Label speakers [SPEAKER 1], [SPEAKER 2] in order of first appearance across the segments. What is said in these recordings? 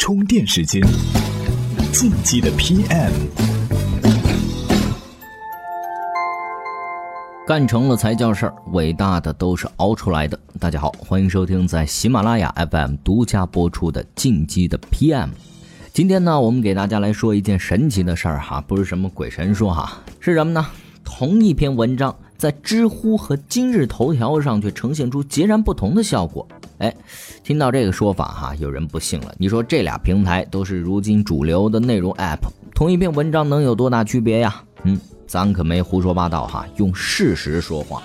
[SPEAKER 1] 充电时间，进击的 PM，
[SPEAKER 2] 干成了才叫事儿，伟大的都是熬出来的。大家好，欢迎收听在喜马拉雅 FM 独家播出的《进击的 PM》。今天呢，我们给大家来说一件神奇的事儿哈，不是什么鬼神说哈，是什么呢？同一篇文章在知乎和今日头条上却呈现出截然不同的效果。哎，听到这个说法哈，有人不信了。你说这俩平台都是如今主流的内容 App，同一篇文章能有多大区别呀？嗯，咱可没胡说八道哈，用事实说话。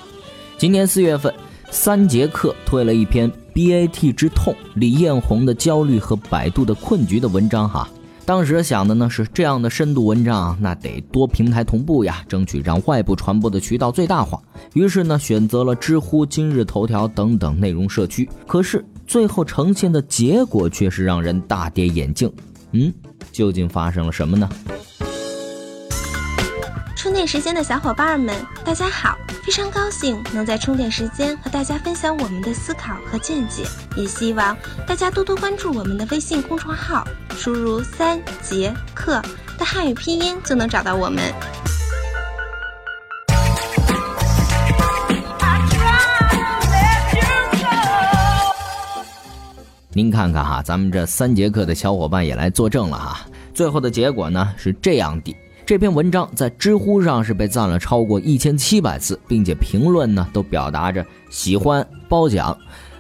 [SPEAKER 2] 今年四月份，三节课推了一篇 BAT 之痛、李彦宏的焦虑和百度的困局的文章哈。当时想的呢是这样的深度文章，那得多平台同步呀，争取让外部传播的渠道最大化。于是呢，选择了知乎、今日头条等等内容社区。可是最后呈现的结果却是让人大跌眼镜。嗯，究竟发生了什么呢？
[SPEAKER 3] 充电时间的小伙伴们，大家好！非常高兴能在充电时间和大家分享我们的思考和见解，也希望大家多多关注我们的微信公众号，输入“三节课”的汉语拼音就能找到我们。
[SPEAKER 2] 您看看哈，咱们这三节课的小伙伴也来作证了哈。最后的结果呢是这样的：这篇文章在知乎上是被赞了超过一千七百次，并且评论呢都表达着喜欢褒奖。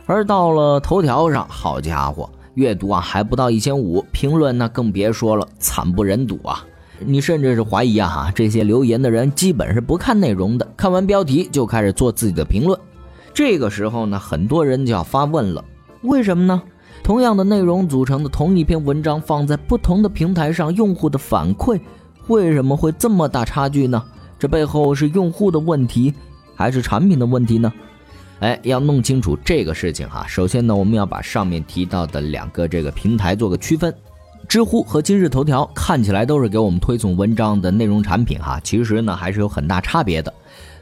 [SPEAKER 2] 而到了头条上，好家伙，阅读啊还不到一千五，评论呢更别说了，惨不忍睹啊！你甚至是怀疑啊，这些留言的人基本是不看内容的，看完标题就开始做自己的评论。这个时候呢，很多人就要发问了：为什么呢？同样的内容组成的同一篇文章，放在不同的平台上，用户的反馈为什么会这么大差距呢？这背后是用户的问题，还是产品的问题呢？哎，要弄清楚这个事情哈，首先呢，我们要把上面提到的两个这个平台做个区分。知乎和今日头条看起来都是给我们推送文章的内容产品哈，其实呢还是有很大差别的。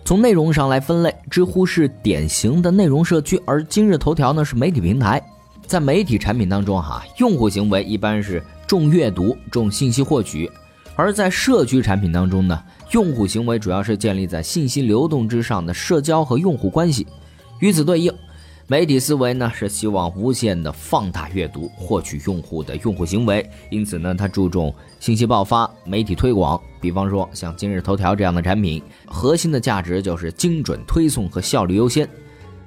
[SPEAKER 2] 从内容上来分类，知乎是典型的内容社区，而今日头条呢是媒体平台。在媒体产品当中，哈，用户行为一般是重阅读、重信息获取；而在社区产品当中呢，用户行为主要是建立在信息流动之上的社交和用户关系。与此对应，媒体思维呢是希望无限的放大阅读，获取用户的用户行为，因此呢，它注重信息爆发、媒体推广。比方说像今日头条这样的产品，核心的价值就是精准推送和效率优先。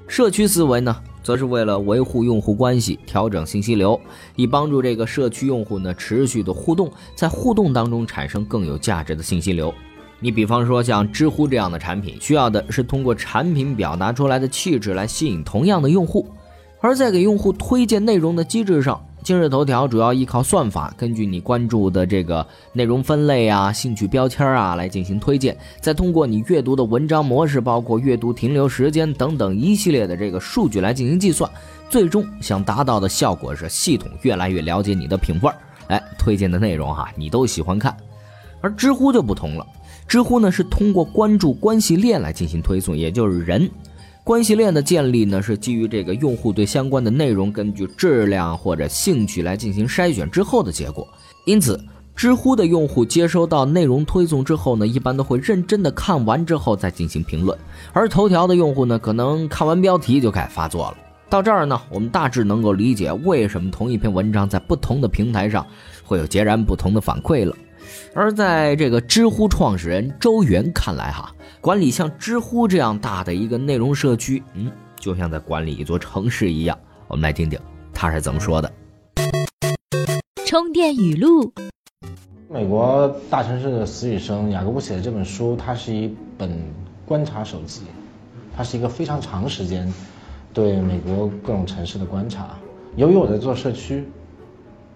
[SPEAKER 2] 社区思维呢？则是为了维护用户关系，调整信息流，以帮助这个社区用户呢持续的互动，在互动当中产生更有价值的信息流。你比方说像知乎这样的产品，需要的是通过产品表达出来的气质来吸引同样的用户，而在给用户推荐内容的机制上。今日头条主要依靠算法，根据你关注的这个内容分类啊、兴趣标签啊来进行推荐，再通过你阅读的文章模式，包括阅读停留时间等等一系列的这个数据来进行计算，最终想达到的效果是系统越来越了解你的品味儿，哎，推荐的内容哈你都喜欢看。而知乎就不同了，知乎呢是通过关注关系链来进行推送，也就是人。关系链的建立呢，是基于这个用户对相关的内容根据质量或者兴趣来进行筛选之后的结果。因此，知乎的用户接收到内容推送之后呢，一般都会认真的看完之后再进行评论；而头条的用户呢，可能看完标题就开始发作了。到这儿呢，我们大致能够理解为什么同一篇文章在不同的平台上会有截然不同的反馈了。而在这个知乎创始人周元看来，哈。管理像知乎这样大的一个内容社区，嗯，就像在管理一座城市一样。我们来听听他是怎么说的。
[SPEAKER 4] 充电语录：
[SPEAKER 5] 美国大城市的死与生，雅各布写的这本书，它是一本观察手记，它是一个非常长时间对美国各种城市的观察。由于我在做社区，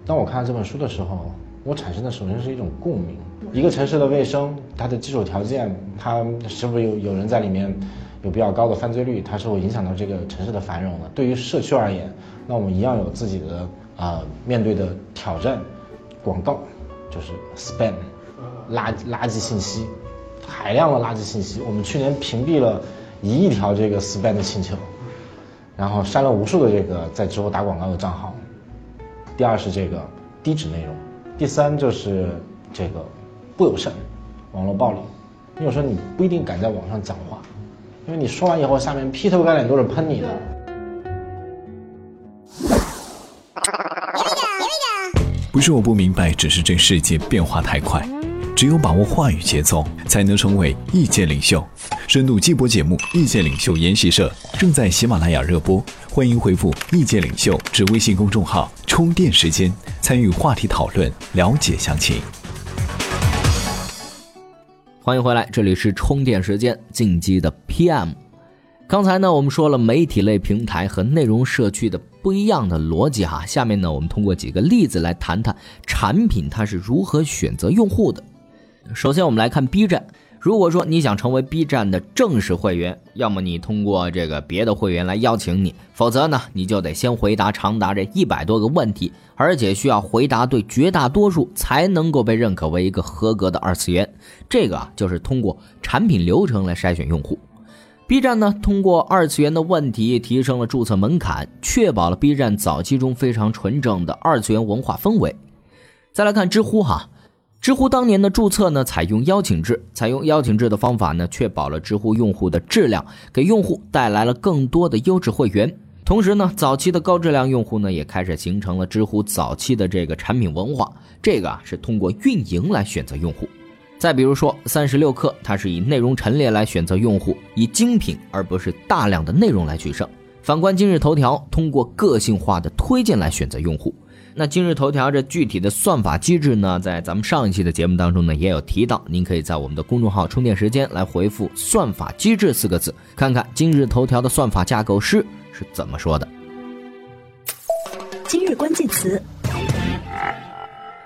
[SPEAKER 5] 当我看到这本书的时候，我产生的首先是一种共鸣。一个城市的卫生，它的基础条件，它是不是有有人在里面有比较高的犯罪率，它是会影响到这个城市的繁荣的。对于社区而言，那我们一样有自己的啊面对的挑战。广告就是 spam，垃垃圾信息，海量的垃圾信息。我们去年屏蔽了一亿条这个 spam 的请求，然后删了无数的这个在知乎打广告的账号。第二是这个低质内容。第三就是这个不友善，网络暴力。你有时候你不一定敢在网上讲话，因为你说完以后，下面劈头盖脸都是喷你的。
[SPEAKER 1] 不是我不明白，只是这世界变化太快，只有把握话语节奏，才能成为意见领袖。深度季播节目《意见领袖研习社》正在喜马拉雅热播，欢迎回复“意见领袖”至微信公众号充电时间，参与话题讨论，了解详情。
[SPEAKER 2] 欢迎回来，这里是充电时间进击的 PM。刚才呢，我们说了媒体类平台和内容社区的不一样的逻辑哈。下面呢，我们通过几个例子来谈谈产品它是如何选择用户的。首先，我们来看 B 站。如果说你想成为 B 站的正式会员，要么你通过这个别的会员来邀请你，否则呢，你就得先回答长达这一百多个问题，而且需要回答对绝大多数才能够被认可为一个合格的二次元。这个啊，就是通过产品流程来筛选用户。B 站呢，通过二次元的问题提升了注册门槛，确保了 B 站早期中非常纯正的二次元文化氛围。再来看知乎哈。知乎当年的注册呢，采用邀请制，采用邀请制的方法呢，确保了知乎用户的质量，给用户带来了更多的优质会员。同时呢，早期的高质量用户呢，也开始形成了知乎早期的这个产品文化。这个啊，是通过运营来选择用户。再比如说，三十六氪，它是以内容陈列来选择用户，以精品而不是大量的内容来取胜。反观今日头条，通过个性化的推荐来选择用户。那今日头条这具体的算法机制呢，在咱们上一期的节目当中呢也有提到，您可以在我们的公众号“充电时间”来回复“算法机制”四个字，看看今日头条的算法架构师是怎么说的。
[SPEAKER 4] 今日关键词，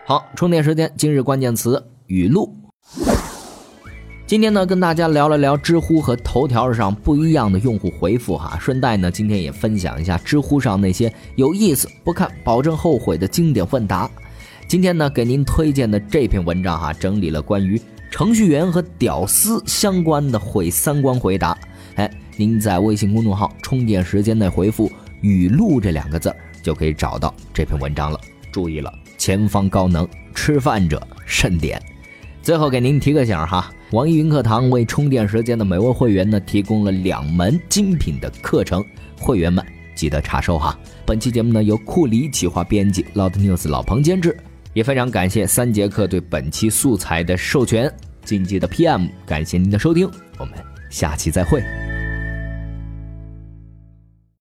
[SPEAKER 2] 好，充电时间，今日关键词语录。今天呢，跟大家聊了聊知乎和头条上不一样的用户回复哈，顺带呢，今天也分享一下知乎上那些有意思、不看保证后悔的经典问答。今天呢，给您推荐的这篇文章哈，整理了关于程序员和屌丝相关的毁三观回答。哎，您在微信公众号“充电时间”内回复“语录”这两个字，就可以找到这篇文章了。注意了，前方高能，吃饭者慎点。最后给您提个醒哈，网易云课堂为充电时间的每位会员呢提供了两门精品的课程，会员们记得查收哈。本期节目呢由库里企划编辑，Loud News 老彭监制，也非常感谢三节课对本期素材的授权。晋级的 PM，感谢您的收听，我们下期再会。